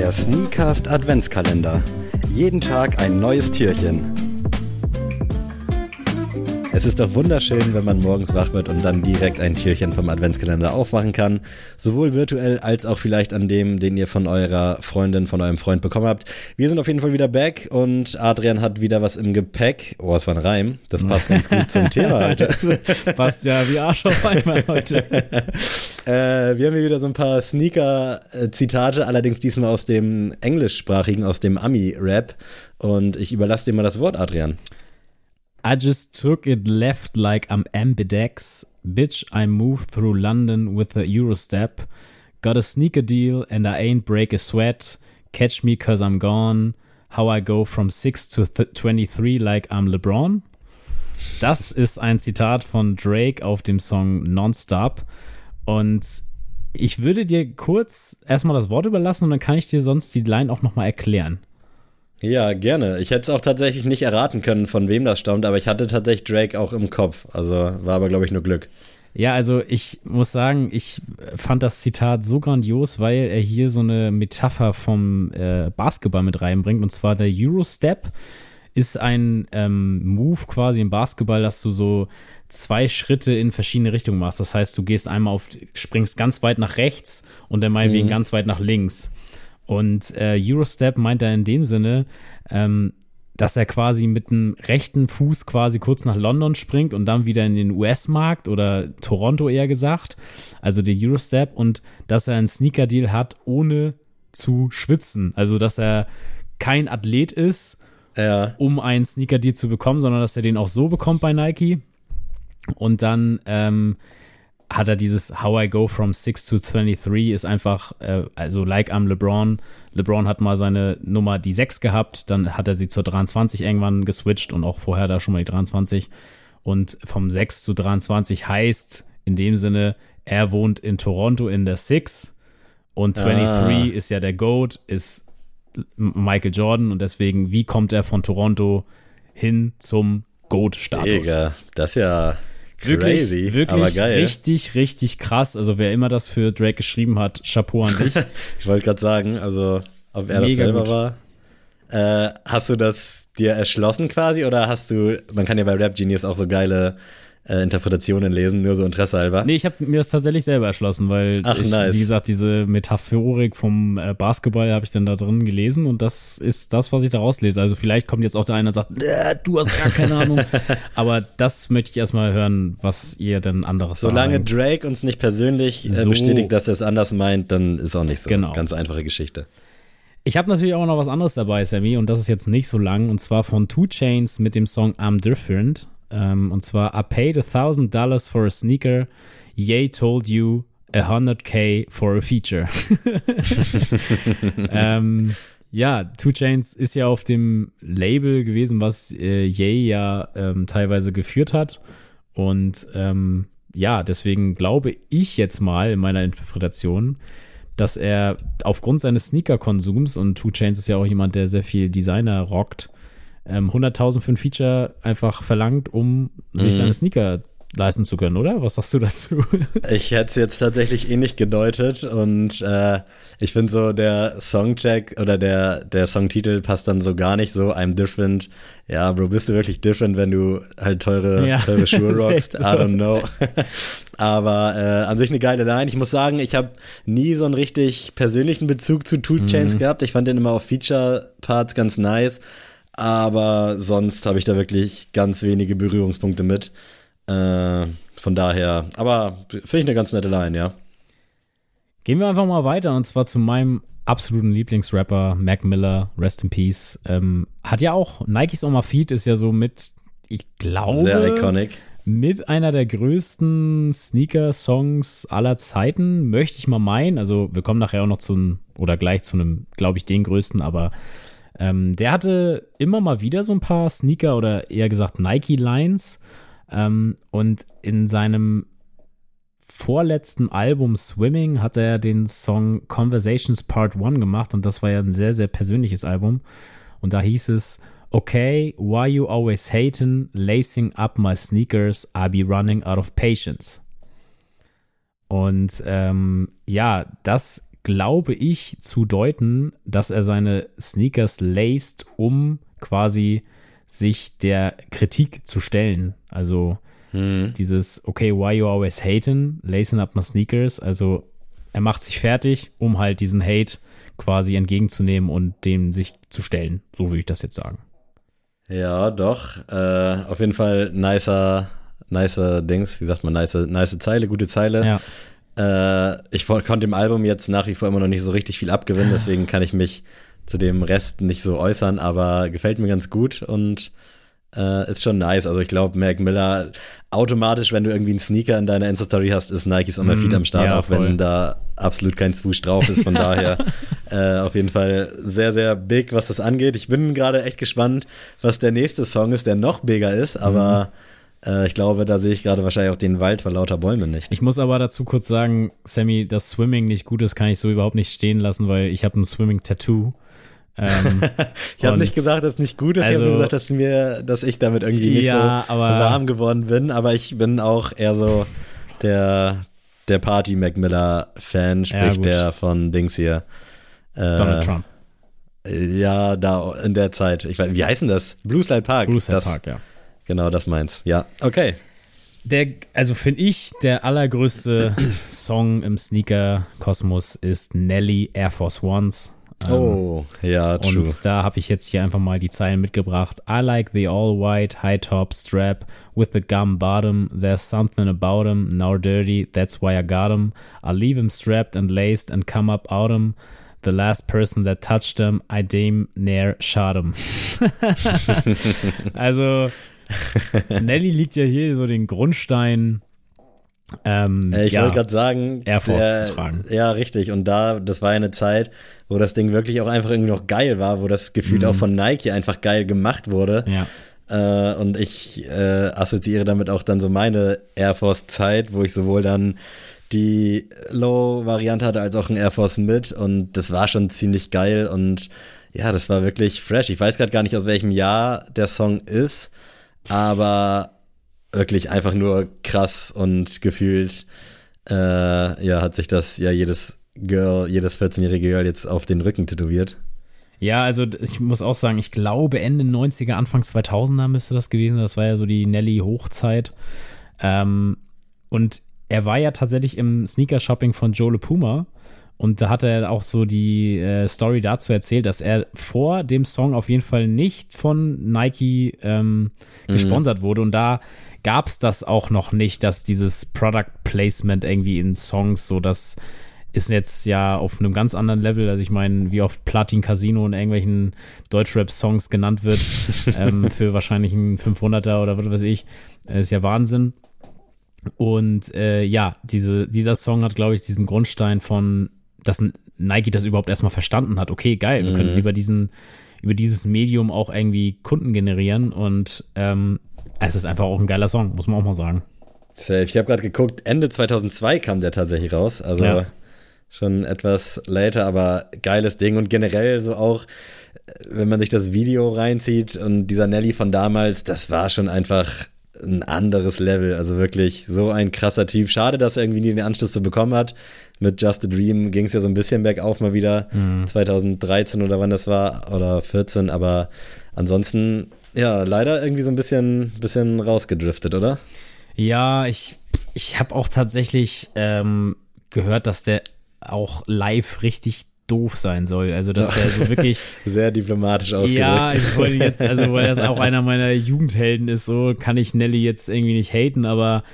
Der Sneakast Adventskalender. Jeden Tag ein neues Türchen. Es ist doch wunderschön, wenn man morgens wach wird und dann direkt ein Türchen vom Adventskalender aufmachen kann. Sowohl virtuell als auch vielleicht an dem, den ihr von eurer Freundin, von eurem Freund bekommen habt. Wir sind auf jeden Fall wieder back und Adrian hat wieder was im Gepäck. Oh, es war ein Reim. Das passt ganz gut zum Thema heute. passt ja wie Arsch auf einmal heute. äh, wir haben hier wieder so ein paar Sneaker-Zitate, allerdings diesmal aus dem englischsprachigen, aus dem Ami-Rap. Und ich überlasse dir mal das Wort, Adrian. I just took it left like I'm ambidex. Bitch, I move through London with a Eurostep. Got a sneaker deal and I ain't break a sweat. Catch me cause I'm gone. How I go from 6 to 23 like I'm LeBron. Das ist ein Zitat von Drake auf dem Song Nonstop. Und ich würde dir kurz erstmal das Wort überlassen und dann kann ich dir sonst die Line auch nochmal erklären. Ja, gerne. Ich hätte es auch tatsächlich nicht erraten können, von wem das stammt, aber ich hatte tatsächlich Drake auch im Kopf. Also war aber, glaube ich, nur Glück. Ja, also ich muss sagen, ich fand das Zitat so grandios, weil er hier so eine Metapher vom äh, Basketball mit reinbringt. Und zwar der Eurostep ist ein ähm, Move quasi im Basketball, dass du so zwei Schritte in verschiedene Richtungen machst. Das heißt, du gehst einmal auf, springst ganz weit nach rechts und dann meinetwegen mhm. ganz weit nach links. Und äh, Eurostep meint er in dem Sinne, ähm, dass er quasi mit dem rechten Fuß quasi kurz nach London springt und dann wieder in den US-Markt oder Toronto eher gesagt, also der Eurostep und dass er einen Sneaker-Deal hat, ohne zu schwitzen. Also dass er kein Athlet ist, ja. um einen Sneaker-Deal zu bekommen, sondern dass er den auch so bekommt bei Nike. Und dann ähm, hat er dieses How I Go from 6 to 23 ist einfach, äh, also like I'm LeBron. LeBron hat mal seine Nummer die 6 gehabt, dann hat er sie zur 23 irgendwann geswitcht und auch vorher da schon mal die 23. Und vom 6 zu 23 heißt in dem Sinne, er wohnt in Toronto in der 6 und 23 ah. ist ja der GOAT, ist Michael Jordan und deswegen, wie kommt er von Toronto hin zum GOAT-Status? Digga, das ist ja Wirklich, Crazy, wirklich richtig, richtig krass. Also wer immer das für Drake geschrieben hat, Chapeau an dich. ich wollte gerade sagen, also ob er Mega das selber gut. war. Äh, hast du das dir erschlossen quasi oder hast du, man kann ja bei Rap Genius auch so geile äh, Interpretationen lesen, nur so Interesse halber? Nee, ich habe mir das tatsächlich selber erschlossen, weil Ach, ich, nice. wie gesagt, diese Metaphorik vom äh, Basketball habe ich dann da drin gelesen und das ist das, was ich da rauslese. Also vielleicht kommt jetzt auch der eine und sagt, äh, du hast gar keine Ahnung. Aber das möchte ich erstmal hören, was ihr denn anderes sagt. Solange. Drake uns nicht persönlich äh, so, bestätigt, dass er es anders meint, dann ist auch nicht so. Genau. Ganz einfache Geschichte. Ich habe natürlich auch noch was anderes dabei, Sammy, und das ist jetzt nicht so lang, und zwar von Two Chains mit dem Song I'm Different. Ähm, und zwar, I paid a thousand dollars for a sneaker. Ye told you a hundred K for a feature. ähm, ja, Two Chains ist ja auf dem Label gewesen, was äh, Ye ja ähm, teilweise geführt hat. Und ähm, ja, deswegen glaube ich jetzt mal in meiner Interpretation, dass er aufgrund seines Sneaker-Konsums, und Two Chains ist ja auch jemand, der sehr viel Designer rockt, ähm, 100.000 für ein Feature einfach verlangt, um sich mhm. seine Sneaker leisten zu können, oder? Was sagst du dazu? Ich hätte es jetzt tatsächlich ähnlich gedeutet und äh, ich finde so der Songcheck oder der, der Songtitel passt dann so gar nicht so, I'm different. Ja, Bro, bist du wirklich different, wenn du halt teure, ja, teure Schuhe rockst? So. I don't know. Aber äh, an sich eine geile Line. Ich muss sagen, ich habe nie so einen richtig persönlichen Bezug zu Two Chains mhm. gehabt. Ich fand den immer auf Feature-Parts ganz nice aber sonst habe ich da wirklich ganz wenige Berührungspunkte mit. Äh, von daher, aber finde ich eine ganz nette Line, ja. Gehen wir einfach mal weiter und zwar zu meinem absoluten Lieblingsrapper, Mac Miller, Rest in Peace. Ähm, hat ja auch, Nikes On My Feet ist ja so mit, ich glaube, sehr iconic. Mit einer der größten Sneaker-Songs aller Zeiten, möchte ich mal meinen. Also, wir kommen nachher auch noch zu einem, oder gleich zu einem, glaube ich, den größten, aber ähm, der hatte immer mal wieder so ein paar Sneaker oder eher gesagt Nike-Lines. Ähm, und in seinem vorletzten Album Swimming hat er den Song Conversations Part 1 gemacht und das war ja ein sehr, sehr persönliches Album. Und da hieß es, Okay, why you always hating, lacing up my sneakers, I be running out of patience. Und ähm, ja, das glaube ich, zu deuten, dass er seine Sneakers laced, um quasi sich der Kritik zu stellen. Also hm. dieses, okay, why you always hating, lacing up my sneakers. Also er macht sich fertig, um halt diesen Hate quasi entgegenzunehmen und dem sich zu stellen. So würde ich das jetzt sagen. Ja, doch. Äh, auf jeden Fall nicer, nicer Dings, wie sagt man, nice, nice Zeile, gute Zeile. Ja. Äh, ich konnte dem Album jetzt nach wie vor immer noch nicht so richtig viel abgewinnen, deswegen kann ich mich zu dem Rest nicht so äußern, aber gefällt mir ganz gut und äh, ist schon nice. Also ich glaube, Mac Miller, automatisch, wenn du irgendwie einen Sneaker in deiner Insta-Story hast, ist Nikes on my feet am Start, ja, auch wenn da absolut kein Swoosh drauf ist. Von daher äh, auf jeden Fall sehr, sehr big, was das angeht. Ich bin gerade echt gespannt, was der nächste Song ist, der noch bigger ist, aber mhm äh, ich glaube, da sehe ich gerade wahrscheinlich auch den Wald vor lauter Bäumen nicht. Ich muss aber dazu kurz sagen, Sammy, dass Swimming nicht gut ist, kann ich so überhaupt nicht stehen lassen, weil ich habe ein Swimming-Tattoo. Ähm, ich habe nicht gesagt, dass es nicht gut ist, also, ich habe nur gesagt, dass, mir, dass ich damit irgendwie nicht ja, so aber, warm geworden bin, aber ich bin auch eher so der, der Party Mac Miller-Fan, sprich ja, der von Dings hier. Äh, Donald Trump. Ja, da in der Zeit. Ich weiß, wie heißen das? Blue Slide Park. Blue Slide Park, ja. Genau, das meins. Ja, okay. Der, also finde ich, der allergrößte Song im Sneaker-Kosmos ist Nelly Air Force Ones. Ähm, oh, ja, true. Und da habe ich jetzt hier einfach mal die Zeilen mitgebracht. I like the all-white high-top strap with the gum bottom. There's something about him, now dirty, that's why I got him. I'll leave him strapped and laced and come up out him. The last person that touched him, I damn near shot him. also, Nelly liegt ja hier so den Grundstein. Ähm, ich ja, wollte gerade sagen, Air Force der, zu tragen. Ja, richtig. Und da, das war eine Zeit, wo das Ding wirklich auch einfach irgendwie noch geil war, wo das gefühlt mhm. auch von Nike einfach geil gemacht wurde. Ja. Äh, und ich äh, assoziiere damit auch dann so meine Air Force Zeit, wo ich sowohl dann die Low-Variante hatte als auch ein Air Force mit und das war schon ziemlich geil und ja, das war wirklich fresh. Ich weiß gerade gar nicht, aus welchem Jahr der Song ist aber wirklich einfach nur krass und gefühlt, äh, ja, hat sich das ja jedes Girl, jedes 14-jährige Girl jetzt auf den Rücken tätowiert. Ja, also ich muss auch sagen, ich glaube Ende 90er, Anfang 2000er müsste das gewesen sein. Das war ja so die Nelly-Hochzeit. Ähm, und er war ja tatsächlich im Sneaker-Shopping von Joe Le Puma und da hat er auch so die äh, Story dazu erzählt, dass er vor dem Song auf jeden Fall nicht von Nike ähm, mhm. gesponsert wurde. Und da gab es das auch noch nicht, dass dieses Product Placement irgendwie in Songs so das ist jetzt ja auf einem ganz anderen Level. Also ich meine, wie oft Platin Casino in irgendwelchen Deutschrap-Songs genannt wird ähm, für wahrscheinlich einen 500er oder was weiß ich, ist ja Wahnsinn. Und äh, ja, diese, dieser Song hat, glaube ich, diesen Grundstein von dass Nike das überhaupt erstmal verstanden hat. Okay, geil, wir mhm. können über diesen, über dieses Medium auch irgendwie Kunden generieren und ähm, es ist einfach auch ein geiler Song, muss man auch mal sagen. Safe. Ich habe gerade geguckt, Ende 2002 kam der tatsächlich raus, also ja. schon etwas later, aber geiles Ding und generell so auch, wenn man sich das Video reinzieht und dieser Nelly von damals, das war schon einfach ein anderes Level, also wirklich so ein krasser Typ. Schade, dass er irgendwie nie den Anschluss so bekommen hat mit Just a Dream ging es ja so ein bisschen bergauf mal wieder, mhm. 2013 oder wann das war, oder 14, aber ansonsten, ja, leider irgendwie so ein bisschen, bisschen rausgedriftet, oder? Ja, ich, ich habe auch tatsächlich ähm, gehört, dass der auch live richtig doof sein soll. Also, dass der so wirklich. Sehr diplomatisch ausgedrückt. Ja, ich wollte jetzt, also, weil das auch einer meiner Jugendhelden ist, so kann ich Nelly jetzt irgendwie nicht haten, aber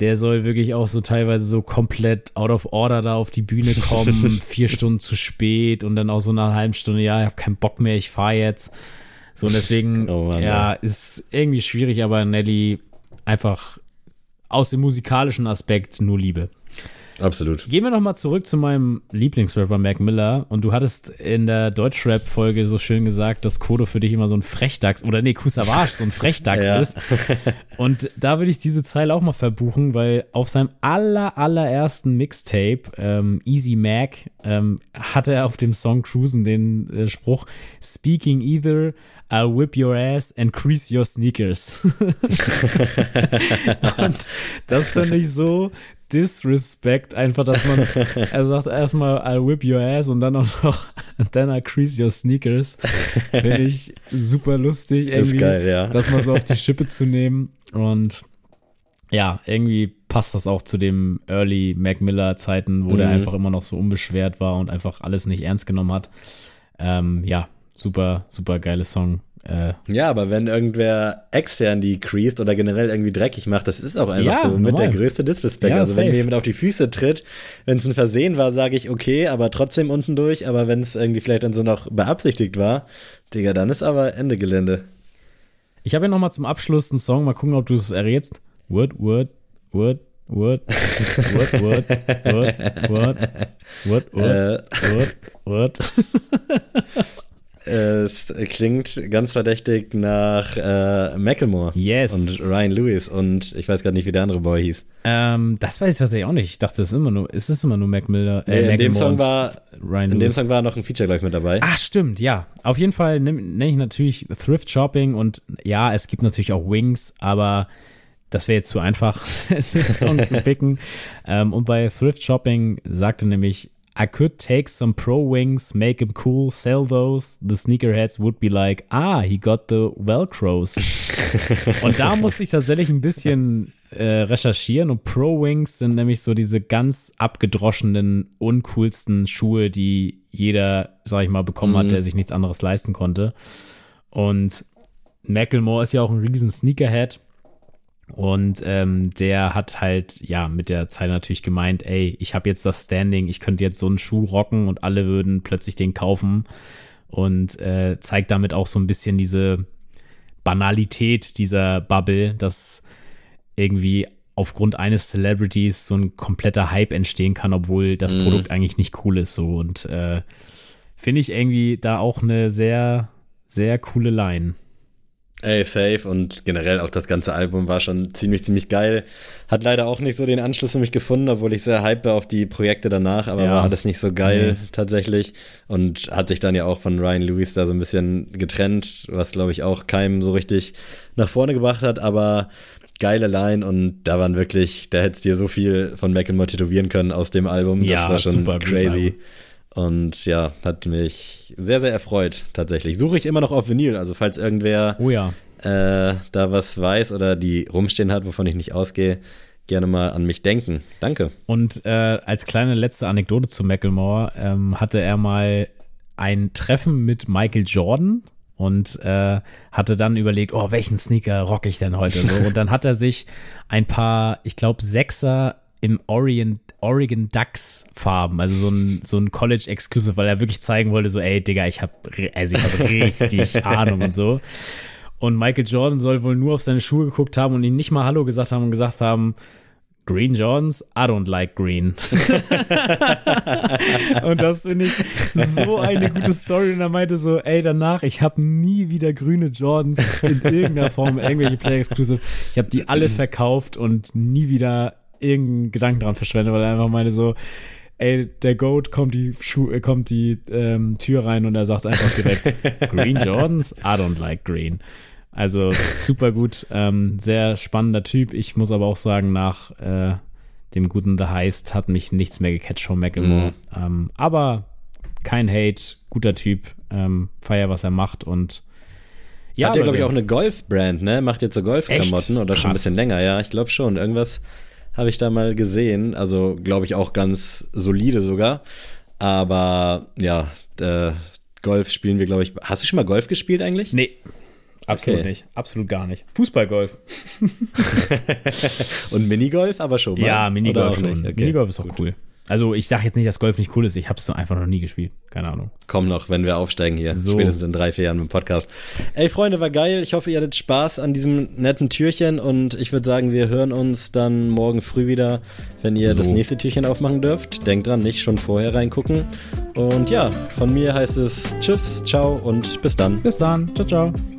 der soll wirklich auch so teilweise so komplett out of order da auf die Bühne kommen, vier Stunden zu spät und dann auch so nach einer halben Stunde, ja, ich habe keinen Bock mehr, ich fahre jetzt. So, und deswegen, oh Mann, ja, ist irgendwie schwierig, aber Nelly einfach aus dem musikalischen Aspekt nur Liebe. Absolut. Gehen wir nochmal zurück zu meinem Lieblingsrapper Mac Miller. Und du hattest in der Deutschrap-Folge so schön gesagt, dass Kodo für dich immer so ein Frechdachs oder nee, Kusavage so ein Frechdachs ja. ist. Und da würde ich diese Zeile auch mal verbuchen, weil auf seinem aller, allerersten Mixtape, ähm, Easy Mac, ähm, hatte er auf dem Song Cruisen den äh, Spruch Speaking either I'll whip your ass and crease your sneakers. und das finde ich so Disrespect einfach, dass man, er sagt erstmal, I'll whip your ass und dann auch noch, then I crease your sneakers. Finde ich super lustig, irgendwie, Ist geil, ja. das mal so auf die Schippe zu nehmen. Und ja, irgendwie passt das auch zu dem Early Mac Miller Zeiten, wo Mhm. der einfach immer noch so unbeschwert war und einfach alles nicht ernst genommen hat. Ähm, ja, super, super geile Song. Äh, Ja, aber wenn irgendwer extern die creased oder generell irgendwie dreckig macht, das ist auch einfach Ja, so mit normal. der größte Disrespect. Ja, also wenn safe. mir jemand auf die Füße tritt, wenn es ein Versehen war, sage ich okay, aber trotzdem unten durch. Aber wenn es irgendwie vielleicht dann so noch beabsichtigt war, Digga, dann ist aber Ende Gelände. Ich habe ja noch mal zum Abschluss einen Song, mal gucken, ob du es errätst. Word, word, word, word, word, word, word, word, word, word, word, word. Es klingt ganz verdächtig nach äh, Macklemore Yes. und Ryan Lewis und ich weiß gerade nicht, wie der andere Boy hieß. Ähm, das weiß ich tatsächlich auch nicht. Ich dachte, es ist immer nur, es ist immer nur Mac Miller. Nee, in dem Song war- Ryan In dem Lewis. Song war noch ein Feature, glaube ich, mit dabei. Ach, stimmt, ja. Auf jeden Fall nenne nenn ich natürlich Thrift Shopping und ja, es gibt natürlich auch Wings, aber das wäre jetzt zu einfach, den Song zu picken. Ähm, und bei Thrift Shopping sagte nämlich, I could take some pro wings, make them cool, sell those. The sneakerheads would be like, ah, he got the Velcros. und da musste ich tatsächlich ein bisschen äh, recherchieren und Pro Wings sind nämlich so diese ganz abgedroschenen, uncoolsten Schuhe, die jeder, sag ich mal, bekommen hat, der sich nichts anderes leisten konnte. Und Macklemore ist ja auch ein riesen Sneakerhead. Und ähm, der hat halt, ja, mit der Zeit natürlich gemeint, ey, ich habe jetzt das Standing, ich könnte jetzt so einen Schuh rocken und alle würden plötzlich den kaufen. Und äh, zeigt damit auch so ein bisschen diese Banalität dieser Bubble, dass irgendwie aufgrund eines Celebrities so ein kompletter Hype entstehen kann, obwohl das Produkt eigentlich nicht cool ist. So und äh, finde ich irgendwie da auch eine sehr, sehr coole Line. Ey, safe und generell auch das ganze Album war schon ziemlich, ziemlich geil. Hat leider auch nicht so den Anschluss für mich gefunden, obwohl ich sehr hype war auf die Projekte danach, aber Ja. war alles nicht so geil Nee. tatsächlich und hat sich dann ja auch von Ryan Lewis da so ein bisschen getrennt, was glaube ich auch keinem so richtig nach vorne gebracht hat, aber geile Line und da waren wirklich, da hättest dir so viel von Macklemore tätowieren können aus dem Album, das Ja, war schon crazy. Und ja, hat mich sehr, sehr erfreut, tatsächlich. Suche ich immer noch auf Vinyl, also falls irgendwer Oh ja. äh, da was weiß oder die rumstehen hat, wovon ich nicht ausgehe, gerne mal an mich denken. Danke. Und äh, als kleine letzte Anekdote zu Macklemore ähm, hatte er mal ein Treffen mit Michael Jordan und äh, hatte dann überlegt, oh, welchen Sneaker rock ich denn heute so? Und dann hat er sich ein paar, ich glaube, Sechser im Orient, Oregon Ducks Farben, also so ein, so ein College Exclusive, weil er wirklich zeigen wollte, so, ey, Digga, ich habe also ich hab richtig Ahnung und so. Und Michael Jordan soll wohl nur auf seine Schuhe geguckt haben und ihm nicht mal Hallo gesagt haben und gesagt haben, Green Jordans, I don't like green. und das finde ich so eine gute Story. Und er meinte so, ey, danach, ich habe nie wieder grüne Jordans in irgendeiner Form, irgendwelche Play Exclusive. Ich habe die alle verkauft und nie wieder irgendeinen Gedanken dran verschwendet, weil er einfach meinte so, ey, der Goat kommt die Schuh, äh, kommt die ähm, Tür rein und er sagt einfach direkt, Green Jordans, I don't like green. Also super gut, ähm, sehr spannender Typ. Ich muss aber auch sagen, nach äh, dem guten The Heist hat mich nichts mehr gecatcht von Macklemore. Ähm, aber kein Hate, guter Typ, ähm, feier, was er macht und Ja, Hat ja, glaube ich, auch eine Golf-Brand, ne? Macht jetzt so Golfklamotten oder schon ein bisschen länger, ja. Ich glaube schon. Irgendwas habe ich da mal gesehen. Also, glaube ich, auch ganz solide sogar. Aber ja, äh, Golf spielen wir, glaube ich. Hast du schon mal Golf gespielt eigentlich? Nee, absolut Okay. nicht. Absolut gar nicht. Fußballgolf. Und Minigolf aber schon mal? Ja, Minigolf schon. Okay. Minigolf ist auch cool. Also ich sage jetzt nicht, dass Golf nicht cool ist. Ich habe es einfach noch nie gespielt. Keine Ahnung. Komm noch, wenn wir aufsteigen hier. So. Spätestens in drei, vier Jahren im Podcast. Ey, Freunde, war geil. Ich hoffe, ihr hattet Spaß an diesem netten Türchen und ich würde sagen, wir hören uns dann morgen früh wieder, wenn ihr So. das nächste Türchen aufmachen dürft. Denkt dran, nicht schon vorher reingucken. Und ja, von mir heißt es Tschüss, ciao und bis dann. Bis dann. Ciao, ciao.